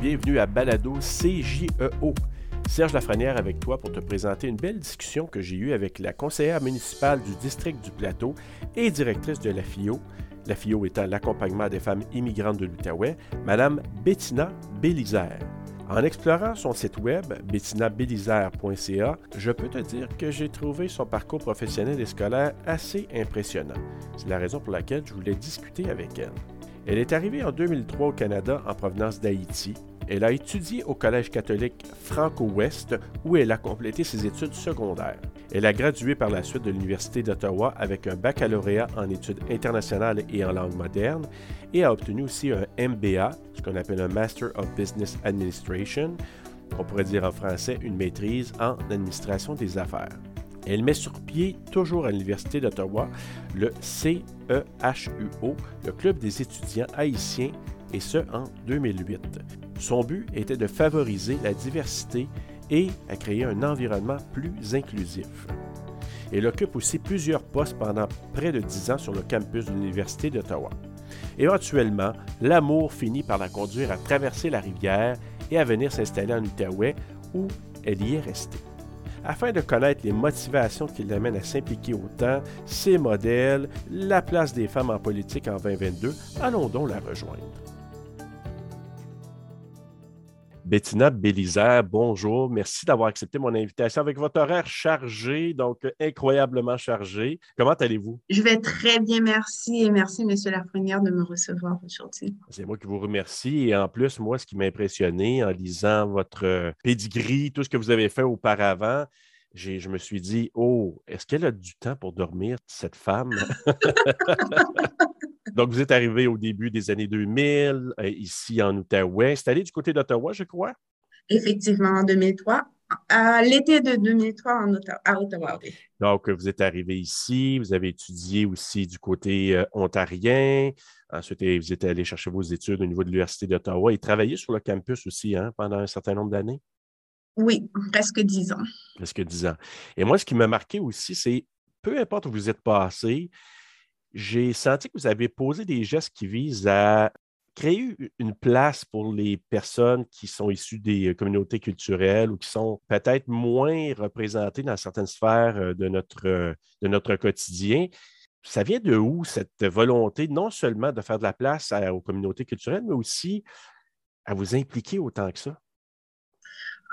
Bienvenue à Balado CJEO. Serge Lafrenière avec toi pour te présenter une belle discussion que j'ai eue avec la conseillère municipale du district du Plateau et directrice de la FIO, la FIO étant l'accompagnement des femmes immigrantes de l'Outaouais, Madame Bettina Bélisère. En explorant son site web, bettinabelisaire.ca, je peux te dire que j'ai trouvé son parcours professionnel et scolaire assez impressionnant. C'est la raison pour laquelle je voulais discuter avec elle. Elle est arrivée en 2003 au Canada en provenance d'Haïti. Elle a étudié au Collège catholique Franco-Ouest où elle a complété ses études secondaires. Elle a gradué par la suite de l'Université d'Ottawa avec un baccalauréat en études internationales et en langue moderne et a obtenu aussi un MBA, ce qu'on appelle un Master of Business Administration, on pourrait dire en français une maîtrise en administration des affaires. Elle met sur pied, toujours à l'Université d'Ottawa, le CEHUO, le Club des étudiants haïtiens, et ce en 2008. Son but était de favoriser la diversité et à créer un environnement plus inclusif. Elle occupe aussi plusieurs postes pendant près de dix ans sur le campus de l'Université d'Ottawa. Éventuellement, l'amour finit par la conduire à traverser la rivière et à venir s'installer en Outaouais où elle y est restée afin de connaître les motivations qui l'amènent à s'impliquer autant, ses modèles, la place des femmes en politique en 2022. Allons donc la rejoindre. Bettina Bélisère, bonjour. Merci d'avoir accepté mon invitation avec votre horaire chargé, donc incroyablement chargé. Comment allez-vous? Je vais très bien, merci. Et merci, M. Lafrenière, de me recevoir aujourd'hui. C'est moi qui vous remercie. Et en plus, moi, ce qui m'a impressionné en lisant votre pedigree, tout ce que vous avez fait auparavant, je me suis dit, oh, est-ce qu'elle a du temps pour dormir, cette femme? Donc, vous êtes arrivé au début des années 2000, euh, ici en Outaouais, installé du côté d'Ottawa, je crois? Effectivement, en 2003. À l'été de 2003 en à Ottawa, oui. Donc, vous êtes arrivé ici, vous avez étudié aussi du côté euh, ontarien. Ensuite, vous êtes allé chercher vos études au niveau de l'Université d'Ottawa et travaillé sur le campus aussi hein, pendant un certain nombre d'années? Oui, presque dix ans. Presque dix ans. Et moi, ce qui m'a marqué aussi, c'est peu importe où vous êtes passé, j'ai senti que vous avez posé des gestes qui visent à créer une place pour les personnes qui sont issues des communautés culturelles ou qui sont peut-être moins représentées dans certaines sphères euh, de notre, euh, de notre quotidien. Ça vient de où cette volonté non seulement de faire de la place aux communautés culturelles, mais aussi à vous impliquer autant que ça?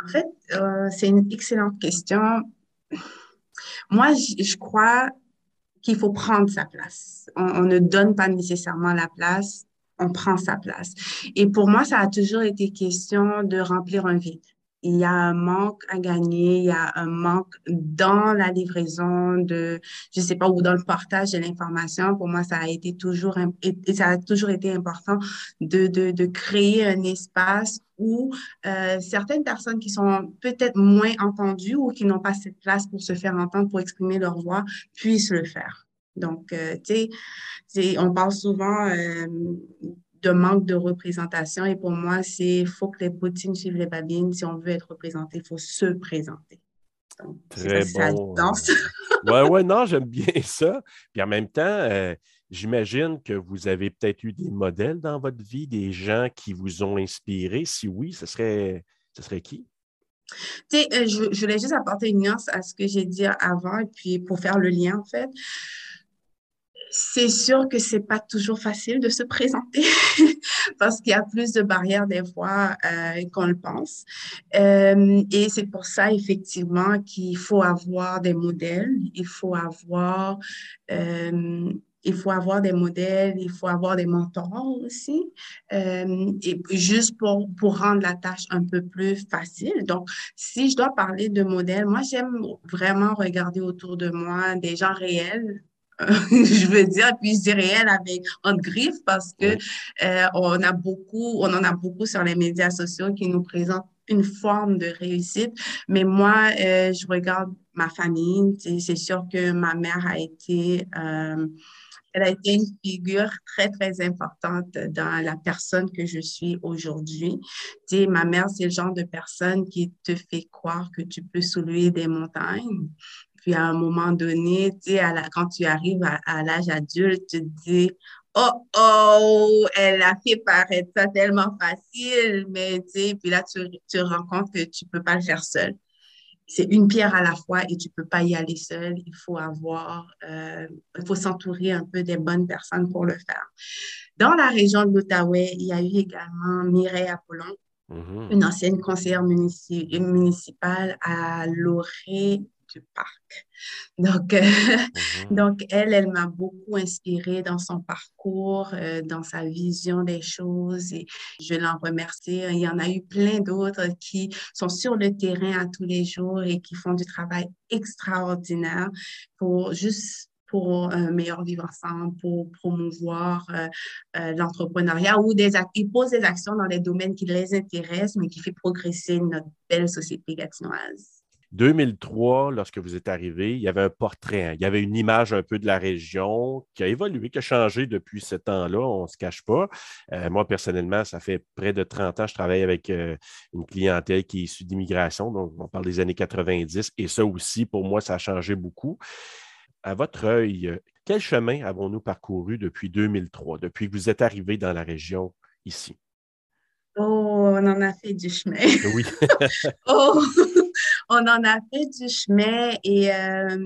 En fait, euh, c'est une excellente question. Moi, je crois qu'il faut prendre sa place. On, ne donne pas nécessairement la place, on prend sa place. Et pour moi, ça a toujours été question de remplir un vide. Il y a un manque à gagner, il y a un manque dans la livraison de, je sais pas, ou dans le partage de l'information. Pour moi, ça a été toujours, ça a toujours été important de, de, de créer un espace où euh, certaines personnes qui sont peut-être moins entendues ou qui n'ont pas cette place pour se faire entendre, pour exprimer leur voix, puissent le faire. Donc, euh, tu sais, on parle souvent euh, de manque de représentation et pour moi, c'est faut que les bottines suivent les babines. Si on veut être représenté, il faut se présenter. Donc, Très bon. Oui, ouais, non, j'aime bien ça. Puis en même temps, J'imagine que vous avez peut-être eu des modèles dans votre vie, des gens qui vous ont inspiré. Si oui, ce serait, ce serait qui? Tu sais, euh, je, je, voulais juste apporter une nuance à ce que j'ai dit avant, et puis pour faire le lien, en fait. C'est sûr que c'est pas toujours facile de se présenter parce qu'il y a plus de barrières des fois euh, qu'on le pense. Euh, et c'est pour ça, effectivement, qu'il faut avoir des modèles, il faut avoir il faut avoir des modèles, il faut avoir des mentors aussi, euh, et juste pour, pour rendre la tâche un peu plus facile. Donc, si je dois parler de modèles, moi, j'aime vraiment regarder autour de moi des gens réels, je veux dire, puis je dis réel avec un griffe parce que euh, on a beaucoup, on en a beaucoup sur les médias sociaux qui nous présentent une forme de réussite. Mais moi, euh, je regarde ma famille. C'est sûr que ma mère a été euh, elle a été une figure très, très importante dans la personne que je suis aujourd'hui. Tu sais, ma mère, c'est le genre de personne qui te fait croire que tu peux soulever des montagnes. Puis à un moment donné, tu sais, quand tu arrives à, l'âge adulte, tu te dis, oh oh, elle a fait paraître ça tellement facile, mais tu sais, puis là, tu, tu te rends compte que tu peux pas le faire seul. C'est une pierre à la fois et tu peux pas y aller seul. Il faut avoir, euh, il faut s'entourer un peu des bonnes personnes pour le faire. Dans la région de l'Outaouais, il y a eu également Mireille Apollon, mm-hmm. une ancienne conseillère municipale à Loré parc. Donc, euh, mhm. donc elle, elle m'a beaucoup inspirée dans son parcours, euh, dans sa vision des choses et je l'en remercie. Il y en a eu plein d'autres qui sont sur le terrain à tous les jours et qui font du travail extraordinaire pour juste pour un meilleur vivre ensemble, pour promouvoir euh, l'entrepreneuriat ou des ils posent des actions dans des domaines qui les intéressent, mais qui fait progresser notre belle société gatinoise. 2003, lorsque vous êtes arrivé, il y avait un portrait, hein. il y avait une image un peu de la région qui a évolué, qui a changé depuis ce temps-là, on ne se cache pas. Euh, moi, personnellement, ça fait près de 30 ans, je travaille avec euh, une clientèle qui est issue d'immigration, donc on parle des années 90, et ça aussi, pour moi, ça a changé beaucoup. À votre œil, quel chemin avons-nous parcouru depuis 2003, depuis que vous êtes arrivé dans la région ici? Oh, on en a fait du chemin. Oui. oh, on en a fait du chemin et euh,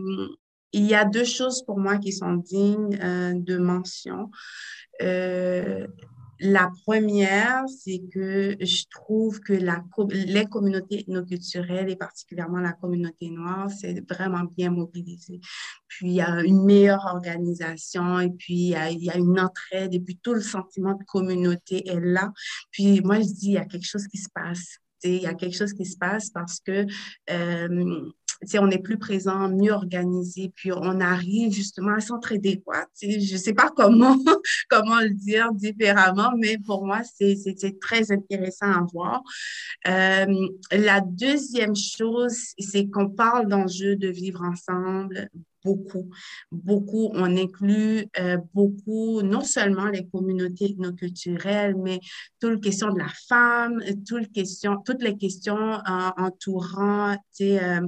il y a deux choses pour moi qui sont dignes euh, de mention. Euh, la première, c'est que je trouve que les communautés ethnoculturelles et particulièrement la communauté noire, c'est vraiment bien mobilisé. Puis il y a une meilleure organisation et puis il y, a, il y, a, une entraide et puis tout le sentiment de communauté est là. Puis moi, je dis, il y a quelque chose qui se passe. Il y a quelque chose qui se passe parce que euh, on est plus présent, mieux organisé, puis on arrive justement à s'entraider. Quoi. Je ne sais pas comment, comment le dire différemment, mais pour moi, c'est très intéressant à voir. Euh, la deuxième chose, c'est qu'on parle d'enjeux de vivre ensemble, beaucoup, beaucoup. On inclut euh, beaucoup, non seulement les communautés ethnoculturelles, mais toute la question de la femme, toutes les questions, euh, entourant, euh,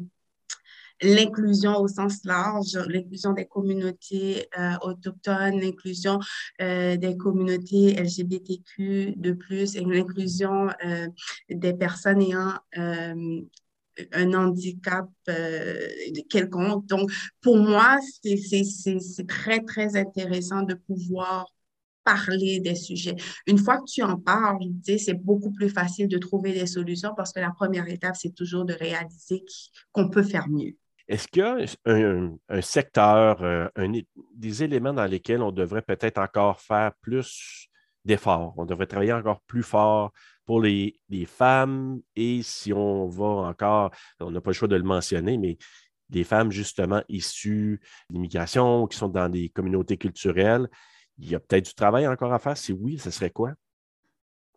l'inclusion au sens large, l'inclusion des communautés autochtones, l'inclusion des communautés LGBTQ de plus et l'inclusion des personnes ayant un handicap quelconque. Donc, pour moi, c'est très, très intéressant de pouvoir parler des sujets. Une fois que tu en parles, c'est beaucoup plus facile de trouver des solutions parce que la première étape, c'est toujours de réaliser qu'on peut faire mieux. Est-ce qu'il y a un, secteur, euh, des éléments dans lesquels on devrait peut-être encore faire plus d'efforts? On devrait travailler encore plus fort pour les, femmes et si on va encore, on n'a pas le choix de le mentionner, mais des femmes justement issues d'immigration qui sont dans des communautés culturelles, il y a peut-être du travail encore à faire. Si oui, ce serait quoi?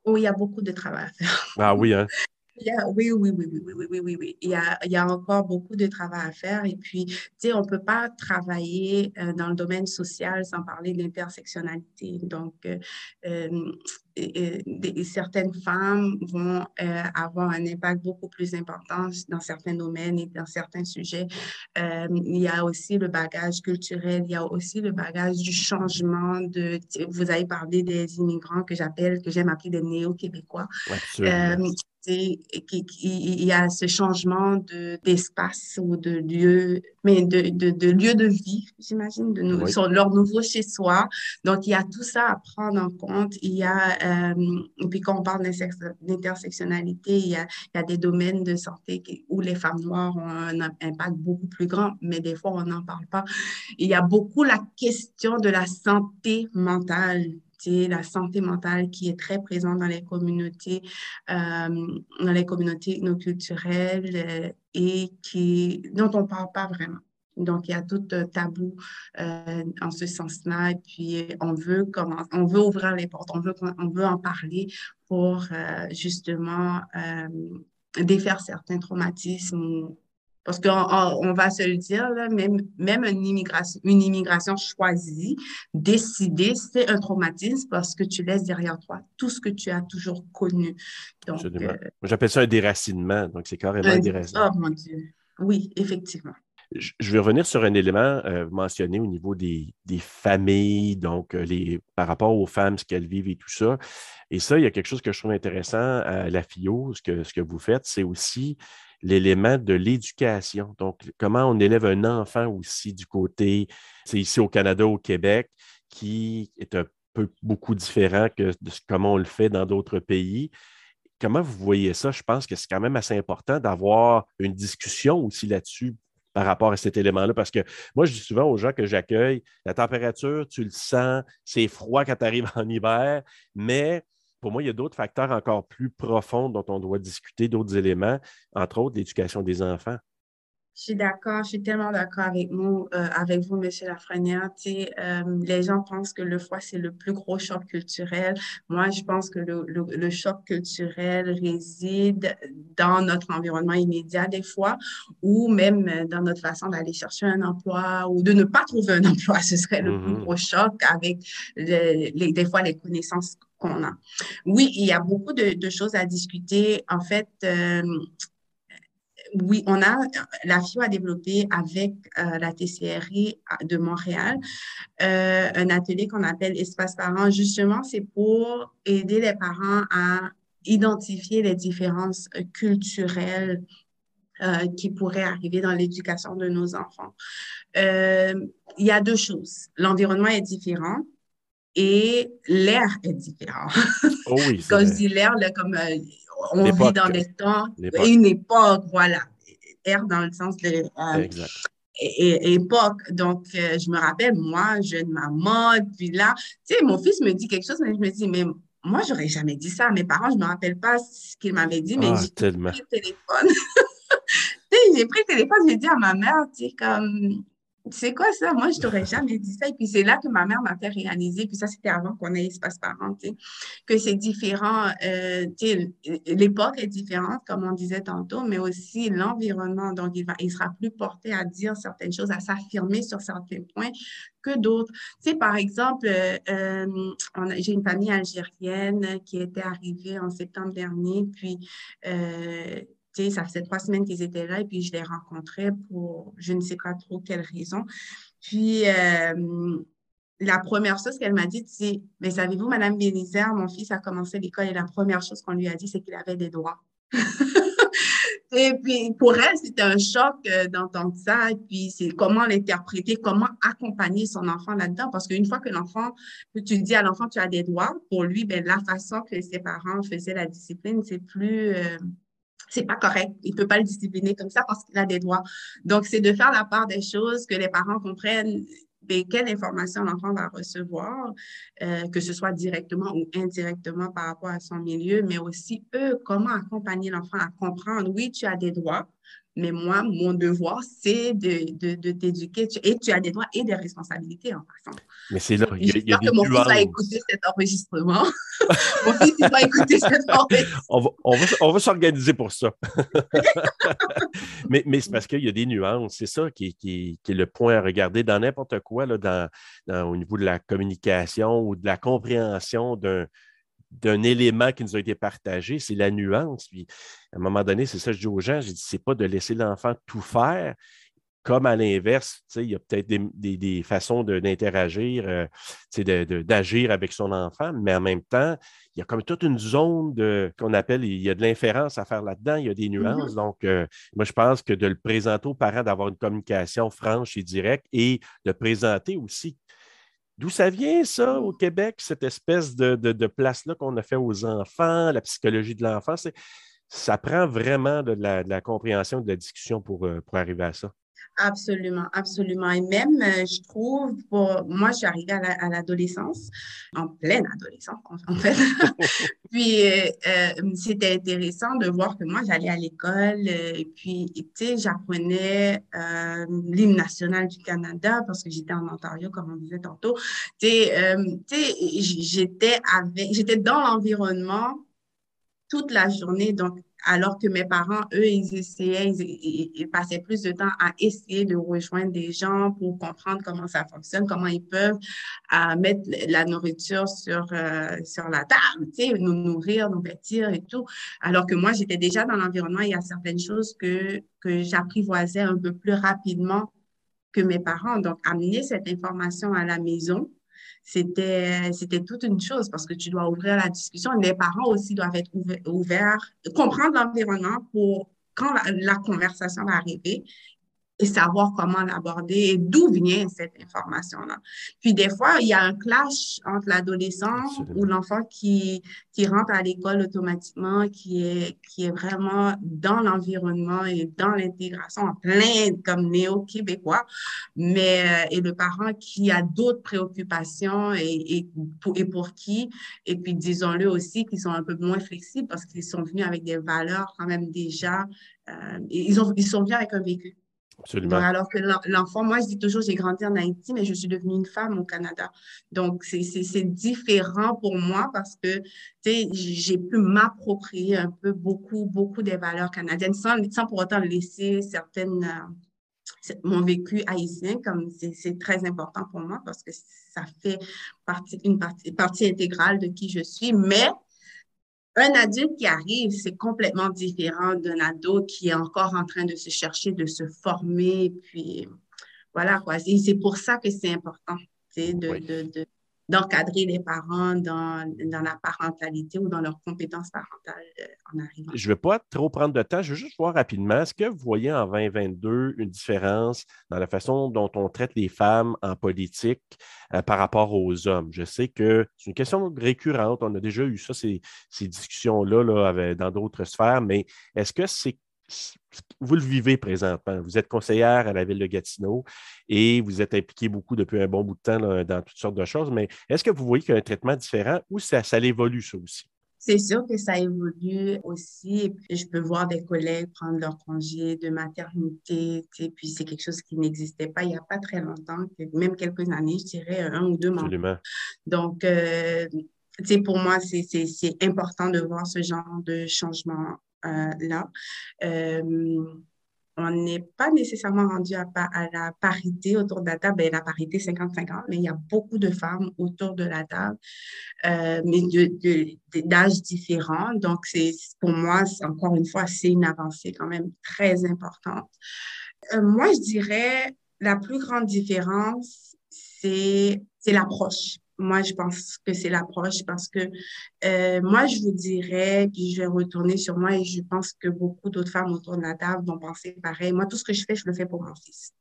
Oui, il y a beaucoup de travail à faire. Ah oui, hein? Oui, oui, oui, oui, oui, oui, oui, oui, oui. Il y a, il y a encore beaucoup de travail à faire. Et puis, tu sais, on ne peut pas travailler euh, dans le domaine social sans parler d'intersectionnalité. Donc, euh, euh, certaines femmes vont avoir un impact beaucoup plus important dans certains domaines et dans certains sujets. il y a aussi le bagage culturel, il y a aussi le bagage du changement de... Vous avez parlé des immigrants que j'appelle, que j'aime appeler des néo-québécois. Ouais, il y a ce changement d'espace ou de lieu, mais de, de, de lieu de vie, j'imagine, de nous, sur leur nouveau chez soi. Donc, il y a tout ça à prendre en compte. Il y a, euh, et puis quand on parle d'intersectionnalité, il y a, il y a des domaines de santé où les femmes noires ont un impact beaucoup plus grand, mais des fois, on n'en parle pas. Il y a beaucoup la question de la santé mentale la santé mentale qui est très présente dans les communautés, euh, dans les communautés culturelles euh, et qui, dont on ne parle pas vraiment. Donc, il y a tout un tabou euh, en ce sens-là. Et puis, on veut, comment, on veut ouvrir les portes, on veut en parler pour justement défaire certains traumatismes parce qu'on on va se le dire, même, même une, immigration, une immigration choisie, décidée, c'est un traumatisme parce que tu laisses derrière toi tout ce que tu as toujours connu. Donc, euh, J'appelle ça un déracinement, donc c'est carrément un déracinement. Oh mon Dieu, oui, effectivement. je vais revenir sur un élément euh, mentionné au niveau des, familles, donc euh, les, par rapport aux femmes, ce qu'elles vivent et tout ça. Et ça, il y a quelque chose que je trouve intéressant à la FIO, ce que, ce que vous faites, c'est aussi l'élément de l'éducation. Donc, comment on élève un enfant aussi du côté, c'est ici au Canada, au Québec, qui est un peu beaucoup différent que de comment on le fait dans d'autres pays. Comment vous voyez ça? Je pense que c'est quand même assez important d'avoir une discussion aussi là-dessus par rapport à cet élément-là. Parce que moi, je dis souvent aux gens que j'accueille, la température, tu le sens, c'est froid quand tu arrives en hiver, mais pour moi, il y a d'autres facteurs encore plus profonds dont on doit discuter, d'autres éléments, entre autres l'éducation des enfants. Je suis d'accord, je suis tellement d'accord avec vous, euh, avec vous, Monsieur Lafrenière. Euh, les gens pensent que le froid, c'est le plus gros choc culturel. Moi, je pense que le, le, choc culturel réside dans notre environnement immédiat des fois, ou même dans notre façon d'aller chercher un emploi ou de ne pas trouver un emploi. Ce serait le plus mm-hmm. gros choc avec les, des fois les connaissances qu'on a. Oui, il y a beaucoup de, de, choses à discuter. En fait, euh, oui, on a, la FIO a développé avec euh, la TCRI de Montréal euh, un atelier qu'on appelle Espace Parents. Justement, c'est pour aider les parents à identifier les différences culturelles euh, qui pourraient arriver dans l'éducation de nos enfants. il y a deux choses. L'environnement est différent et l'air est différent. Oh oui, Quand je dis l'air, comme on vit dans des temps, une époque, voilà. Ère dans le sens de euh, époque. Donc, euh, je me rappelle, moi, jeune maman, puis là, tu sais, mon fils me dit quelque chose, mais je me dis, mais moi, j'aurais jamais dit ça à mes parents. Je me rappelle pas ce qu'ils m'avaient dit, mais ah, j'ai pris le téléphone. j'ai pris le téléphone, j'ai dit à ma mère, tu sais, comme c'est quoi ça? Moi, je t'aurais jamais dit ça. Et puis, c'est là que ma mère m'a fait réaliser, puis ça, c'était avant qu'on ait espace parent, que c'est différent. Euh, l'époque est différente, comme on disait tantôt, mais aussi l'environnement. Donc, il, va, il sera plus porté à dire certaines choses, à s'affirmer sur certains points que d'autres. Tu sais, par exemple, euh, euh, j'ai une famille algérienne qui était arrivée en septembre dernier, puis ça faisait trois semaines qu'ils étaient là et puis je les rencontrais pour je ne sais pas trop quelle raison. Puis, euh, la première chose qu'elle m'a dit, c'est Mais savez-vous, Madame Bélizer, mon fils a commencé l'école et la première chose qu'on lui a dit, c'est qu'il avait des droits. et puis, pour elle, c'était un choc euh, d'entendre ça. Et puis, c'est comment l'interpréter, comment accompagner son enfant là-dedans. Parce qu'une fois que l'enfant, tu dis à l'enfant, tu as des droits, pour lui, ben, la façon que ses parents faisaient la discipline, c'est plus. Euh, c'est pas correct. Il peut pas le discipliner comme ça parce qu'il a des droits. Donc, c'est de faire la part des choses, que les parents comprennent quelle information l'enfant va recevoir, euh, que ce soit directement ou indirectement par rapport à son milieu, mais aussi eux, comment accompagner l'enfant à comprendre, oui, tu as des droits, mais moi, mon devoir, c'est de, de, t'éduquer. Et tu as des droits et des responsabilités en passant. Mais c'est là, il y a, y a que mon fils va écouter cet enregistrement. mon fils, il va écouter cet enregistrement. On va, on va, s'organiser pour ça. mais mais c'est parce qu'il y a des nuances. C'est ça qui, qui, qui, est le point à regarder dans n'importe quoi, là, dans, dans, au niveau de la communication ou de la compréhension d'un d'un élément qui nous a été partagé, c'est la nuance. Puis, à un moment donné, c'est ça que je dis aux gens, je dis, c'est pas de laisser l'enfant tout faire, comme à l'inverse, il y a peut-être des, façons d'interagir, euh, d'agir avec son enfant, mais en même temps, il y a comme toute une zone qu'on appelle, il y a de l'inférence à faire là-dedans, il y a des nuances. Mm-hmm. Donc, euh, moi, je pense que de le présenter aux parents, d'avoir une communication franche et directe et de présenter aussi D'où ça vient, ça, au Québec, cette espèce de, place-là qu'on a fait aux enfants, la psychologie de l'enfant? Ça prend vraiment de la, de la compréhension, de la discussion pour, euh, pour arriver à ça? Absolument, absolument. Et même, euh, je trouve, pour moi, je suis arrivée à l'adolescence, en pleine adolescence, en fait. puis, euh, euh, c'était intéressant de voir que moi, j'allais à l'école, et puis, tu sais, j'apprenais l'hymne national du Canada parce que j'étais en Ontario, comme on disait tantôt. Tu sais, j'étais avec, j'étais dans l'environnement toute la journée. Donc, alors que mes parents, eux, ils essayaient, ils, passaient plus de temps à essayer de rejoindre des gens pour comprendre comment ça fonctionne, comment ils peuvent à mettre la nourriture sur, euh, sur la table, tu sais, nous nourrir, nous vêtir et tout. Alors que moi, j'étais déjà dans l'environnement, il y a certaines choses que, que j'apprivoisais un peu plus rapidement que mes parents. Donc, amener cette information à la maison, c'était, c'était toute une chose parce que tu dois ouvrir la discussion. Les parents aussi doivent être ouverts, comprendre l'environnement pour quand la, conversation va arriver, et savoir comment l'aborder et d'où vient cette information-là. Puis des fois, il y a un clash entre l'adolescent ou l'enfant qui, qui rentre à l'école automatiquement, qui est, qui est vraiment dans l'environnement et dans l'intégration, en plein comme néo-québécois, mais euh, et le parent qui a d'autres préoccupations et, et, pour, et pour qui, et puis disons-le aussi, qui sont un peu moins flexibles parce qu'ils sont venus avec des valeurs quand même déjà, euh, ils, ont, ils sont venus avec un vécu. Alors que l'enfant, moi, je dis toujours, j'ai grandi en Haïti, mais je suis devenue une femme au Canada. Donc, c'est différent pour moi parce que, tu sais, j'ai pu m'approprier un peu beaucoup, beaucoup des valeurs canadiennes sans, sans pour autant laisser certaines, euh, mon vécu haïtien, comme c'est très important pour moi parce que ça fait partie, une partie, partie intégrale de qui je suis, mais un adulte qui arrive, c'est complètement différent d'un ado qui est encore en train de se chercher, de se former. Puis voilà quoi. C'est pour ça que c'est important de, de, d'encadrer les parents dans, dans, la parentalité ou dans leurs compétences parentales euh, en arrivant. Je ne vais pas trop prendre de temps, je veux juste voir rapidement, est-ce que vous voyez en 2022 une différence dans la façon dont on traite les femmes en politique euh, par rapport aux hommes? Je sais que c'est une question récurrente, on a déjà eu ça, ces, ces discussions-là là, dans d'autres sphères, mais est-ce que c'est vous le vivez présentement. Vous êtes conseillère à la ville de Gatineau et vous êtes impliqué beaucoup depuis un bon bout de temps dans toutes sortes de choses, mais est-ce que vous voyez qu'il y a un traitement différent ou ça, ça évolue, ça aussi? C'est sûr que ça évolue aussi. Je peux voir des collègues prendre leur congé de maternité. Et puis, c'est quelque chose qui n'existait pas il n'y a pas très longtemps, même quelques années, je dirais un ou deux mois. Absolument. Donc, euh, pour moi, c'est important de voir ce genre de changement là. Euh, on n'est pas nécessairement rendu à, la parité autour de la table. Ben, la parité 50-50, mais il y a beaucoup de femmes autour de la table, euh, mais d'âges différents. Donc, pour moi, encore une fois, c'est une avancée quand même très importante. moi, je dirais la plus grande différence, c'est l'approche. Moi, je pense que c'est l'approche parce que euh, moi, je vous dirais, puis je vais retourner sur moi et je pense que beaucoup d'autres femmes autour de la table vont penser pareil. Moi, tout ce que je fais, je le fais pour mon fils.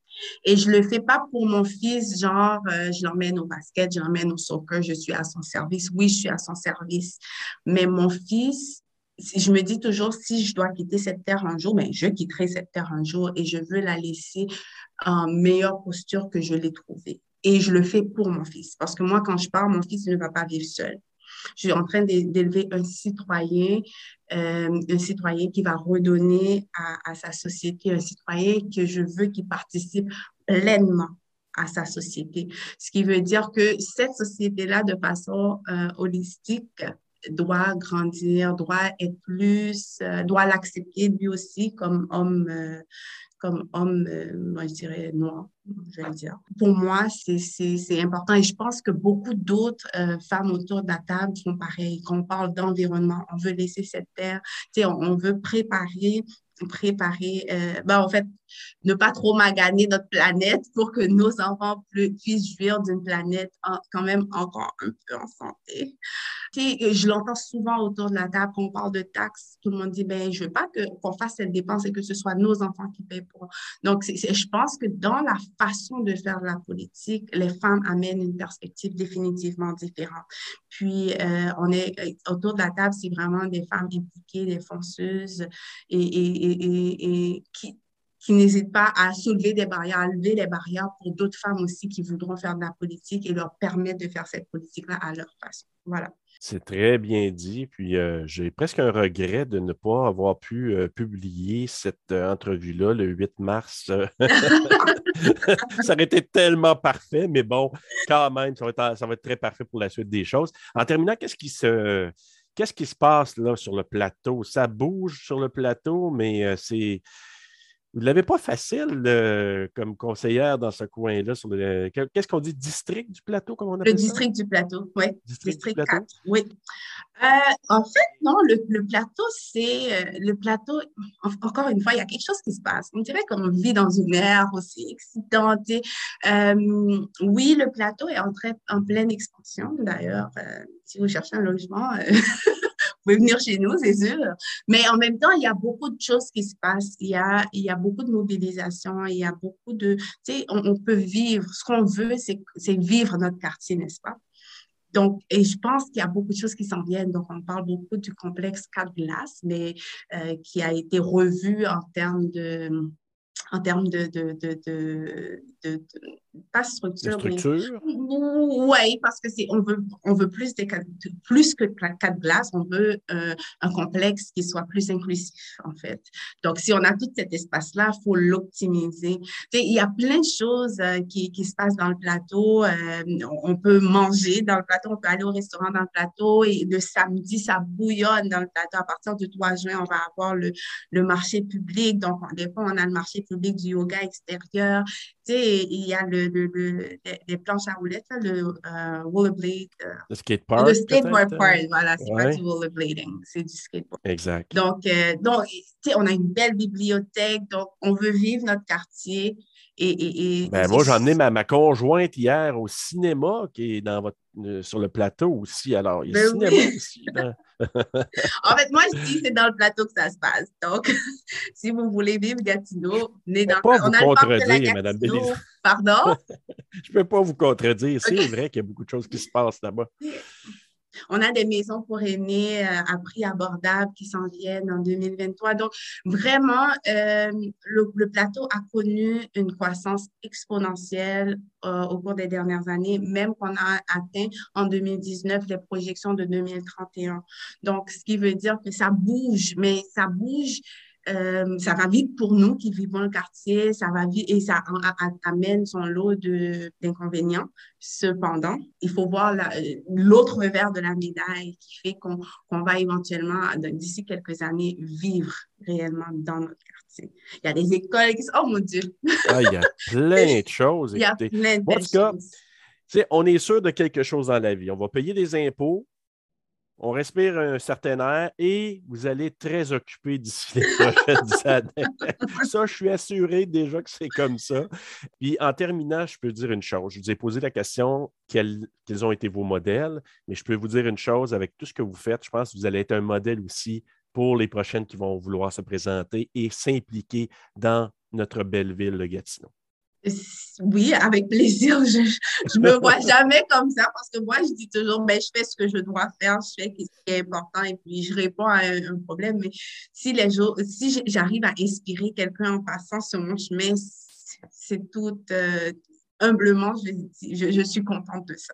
Et je le fais pas pour mon fils, genre, euh, je l'emmène au basket, je l'emmène au soccer, je suis à son service. Oui, je suis à son service. Mais mon fils, si je me dis toujours, si je dois quitter cette terre un jour, ben, je quitterai cette terre un jour et je veux la laisser en meilleure posture que je l'ai trouvée. Et je le fais pour mon fils. Parce que moi, quand je pars, mon fils ne va pas vivre seul. Je suis en train d'élever un citoyen, euh, un citoyen qui va redonner à, sa société, un citoyen que je veux qu'il participe pleinement à sa société. Ce qui veut dire que cette société-là, de façon euh, holistique, doit grandir, doit être plus, euh, doit l'accepter lui aussi comme homme, comme homme, euh, moi je dirais noir, je vais le dire. Pour moi, c'est important et je pense que beaucoup d'autres femmes autour de la table font pareil. Quand on parle d'environnement, on veut laisser cette terre, on, on veut préparer préparer, euh, ben, en fait, ne pas trop maganer notre planète pour que nos enfants puissent jouir d'une planète quand même encore un peu en santé. je l'entends souvent autour de la table quand on parle de taxes. Tout le monde dit, ben, je veux pas qu'on fasse cette dépense et que ce soit nos enfants qui paient pour. Donc, je pense que dans la façon de faire la politique, les femmes amènent une perspective définitivement différente. Puis, euh, on est autour de la table, c'est vraiment des femmes impliquées, des fonceuses et, et, qui, qui n'hésitent pas à soulever des barrières, à lever les barrières pour d'autres femmes aussi qui voudront faire de la politique et leur permettre de faire cette politique-là à leur façon. Voilà. C'est très bien dit. Puis euh, j'ai presque un regret de ne pas avoir pu euh, publier cette euh, entrevue-là le 8 mars. ça aurait été tellement parfait, mais bon, quand même, ça va, être, ça va être très parfait pour la suite des choses. En terminant, qu'est-ce qui se qu'est-ce qui se passe là sur le plateau? Ça bouge sur le plateau, mais c'est. Vous ne l'avez pas facile euh, comme conseillère dans ce coin-là. Qu'est-ce qu'on dit? District du plateau, comme on appelle Le district du plateau, oui. District, 4, oui. Euh, en fait, non, le, plateau, c'est le plateau, encore une fois, il y a quelque chose qui se passe. On dirait qu'on vit dans une ère aussi excitante. oui, le plateau est en, très, en pleine expansion. D'ailleurs, si vous cherchez un logement, pouvez venir chez nous, c'est sûr. Mais en même temps, il y a beaucoup de choses qui se passent. Il y a, il y a beaucoup de mobilisation. Il y a beaucoup de. Tu sais, on, peut vivre. Ce qu'on veut, c'est vivre notre quartier, n'est-ce pas? Donc, et je pense qu'il y a beaucoup de choses qui s'en viennent. Donc, on parle beaucoup du complexe 4 glaces, mais euh, qui a été revu en termes de en termes de, de, de pas structure, structure? oui, parce que c'est on veut on veut plus des plus que quatre glaces, on veut euh, un complexe qui soit plus inclusif en fait. Donc si on a tout cet espace là, faut l'optimiser. Il y a plein de choses euh, qui, qui, se passent dans le plateau. Euh, on peut manger dans le plateau, on peut aller au restaurant dans le plateau et le samedi ça bouillonne dans le plateau. À partir du 3 juin, on va avoir le, le marché public. Donc des fois on a le marché public du yoga extérieur. Tu sais, il y a le le, le, les planches à roulettes, le euh, rollerblade. Euh, le skatepark. Le skateboard park, voilà, c'est pas du rollerblading, c'est du skateboard. Exact. Donc, euh, donc on a une belle bibliothèque, donc on veut vivre notre quartier. Et, et, ben, moi, j'ai emmené ma, ma, conjointe hier au cinéma qui est dans votre, sur le plateau aussi. Alors, il y a le ben cinéma aussi. en fait, moi, je dis c'est dans le plateau que ça se passe. Donc, si vous voulez vivre Gatineau, venez dans le plateau. On a le Pardon? je ne peux pas vous contredire. C'est vrai qu'il y a beaucoup de choses qui se passent là-bas. On a des maisons pour aînés euh, à prix abordable qui s'en viennent en 2023. Donc, vraiment, euh, le, plateau a connu une croissance exponentielle euh, au cours des dernières années, même qu'on a atteint en 2019 les projections de 2031. Donc, ce qui veut dire que ça bouge, mais ça bouge euh, ça va vite pour nous qui vivons le quartier, ça va vite et ça amène son lot d'inconvénients. Cependant, il faut voir l'autre revers de la médaille qui fait qu'on va éventuellement, d'ici quelques années, vivre réellement dans notre quartier. Il y a des écoles qui sont, oh mon Dieu! ah, il y a plein de choses. Il y a plein de choses. on est sûr de quelque chose dans la vie. On va payer des impôts, on respire un certain air et vous allez être très occupé d'ici les prochaines années. ça, je suis assuré déjà que c'est comme ça. Puis en terminant, je peux dire une chose. Je vous ai posé la question quels, quels, ont été vos modèles, mais je peux vous dire une chose avec tout ce que vous faites. Je pense que vous allez être un modèle aussi pour les prochaines qui vont vouloir se présenter et s'impliquer dans notre belle ville de Gatineau. Oui, avec plaisir. Je ne me vois jamais comme ça parce que moi, je dis toujours, ben, je fais ce que je dois faire, je fais ce qui est important et puis je réponds à un, problème. Mais si, les jours, si j'arrive à inspirer quelqu'un en passant sur mon chemin, c'est tout euh, humblement, je, je, suis contente de ça.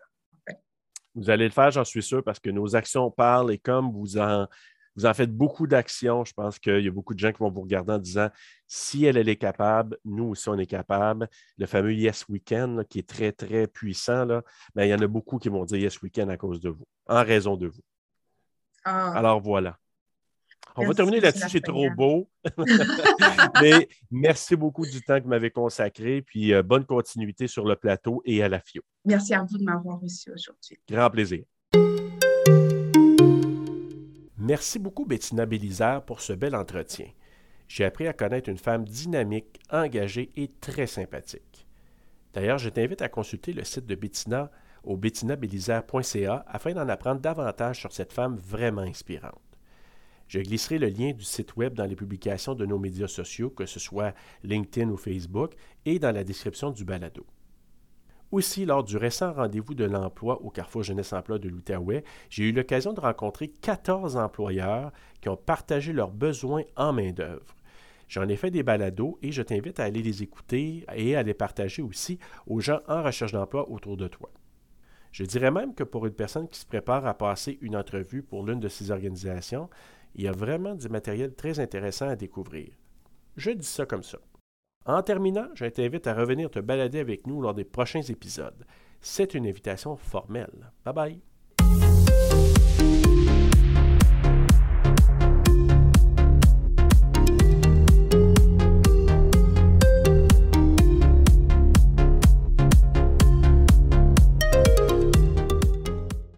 Vous allez le faire, j'en suis sûr, parce que nos actions parlent et comme vous en vous en faites beaucoup d'actions. Je pense qu'il y a beaucoup de gens qui vont vous regarder en disant si elle, elle est capable, nous aussi, on est capable. Le fameux Yes Weekend, qui est très, très puissant, là, il y en a beaucoup qui vont dire Yes Weekend à cause de vous, en raison de vous. Ah. Alors voilà. On va terminer là-dessus, c'est trop beau. Mais merci beaucoup du temps que vous m'avez consacré, puis euh, bonne continuité sur le plateau et à la FIO. Merci à vous de m'avoir reçu aujourd'hui. Grand plaisir. Merci beaucoup, Bettina Bélisard, pour ce bel entretien. J'ai appris à connaître une femme dynamique, engagée et très sympathique. D'ailleurs, je t'invite à consulter le site de Bettina au bettinabélisard.ca afin d'en apprendre davantage sur cette femme vraiment inspirante. Je glisserai le lien du site web dans les publications de nos médias sociaux, que ce soit LinkedIn ou Facebook, et dans la description du balado. Aussi, lors du récent rendez-vous de l'emploi au Carrefour Jeunesse Emploi de l'Outaouais, j'ai eu l'occasion de rencontrer 14 employeurs qui ont partagé leurs besoins en main-d'œuvre. J'en ai fait des balados et je t'invite à aller les écouter et à les partager aussi aux gens en recherche d'emploi autour de toi. Je dirais même que pour une personne qui se prépare à passer une entrevue pour l'une de ces organisations, il y a vraiment du matériel très intéressant à découvrir. Je dis ça comme ça. En terminant, je t'invite à revenir te balader avec nous lors des prochains épisodes. C'est une invitation formelle. Bye bye.